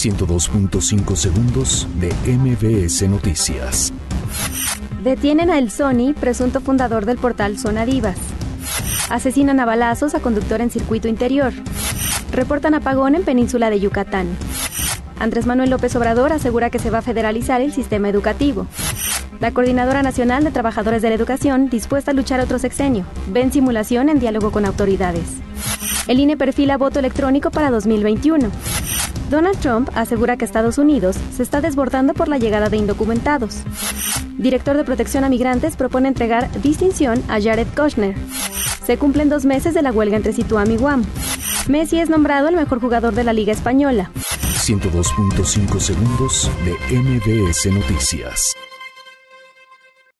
102.5 segundos de MBS Noticias. Detienen a El Sony, presunto fundador del portal Zona Divas. Asesinan a balazos a conductor en circuito interior. Reportan apagón en península de Yucatán. Andrés Manuel López Obrador asegura que se va a federalizar el sistema educativo. La Coordinadora Nacional de Trabajadores de la Educación dispuesta a luchar otro sexenio. Ven simulación en diálogo con autoridades. El INE perfila voto electrónico para 2021. Donald Trump asegura que Estados Unidos se está desbordando por la llegada de indocumentados. Director de Protección a Migrantes propone entregar distinción a Jared Kushner. Se cumplen dos meses de la huelga entre Situam y Guam. Messi es nombrado el mejor jugador de la Liga Española. 102.5 segundos de MBS Noticias.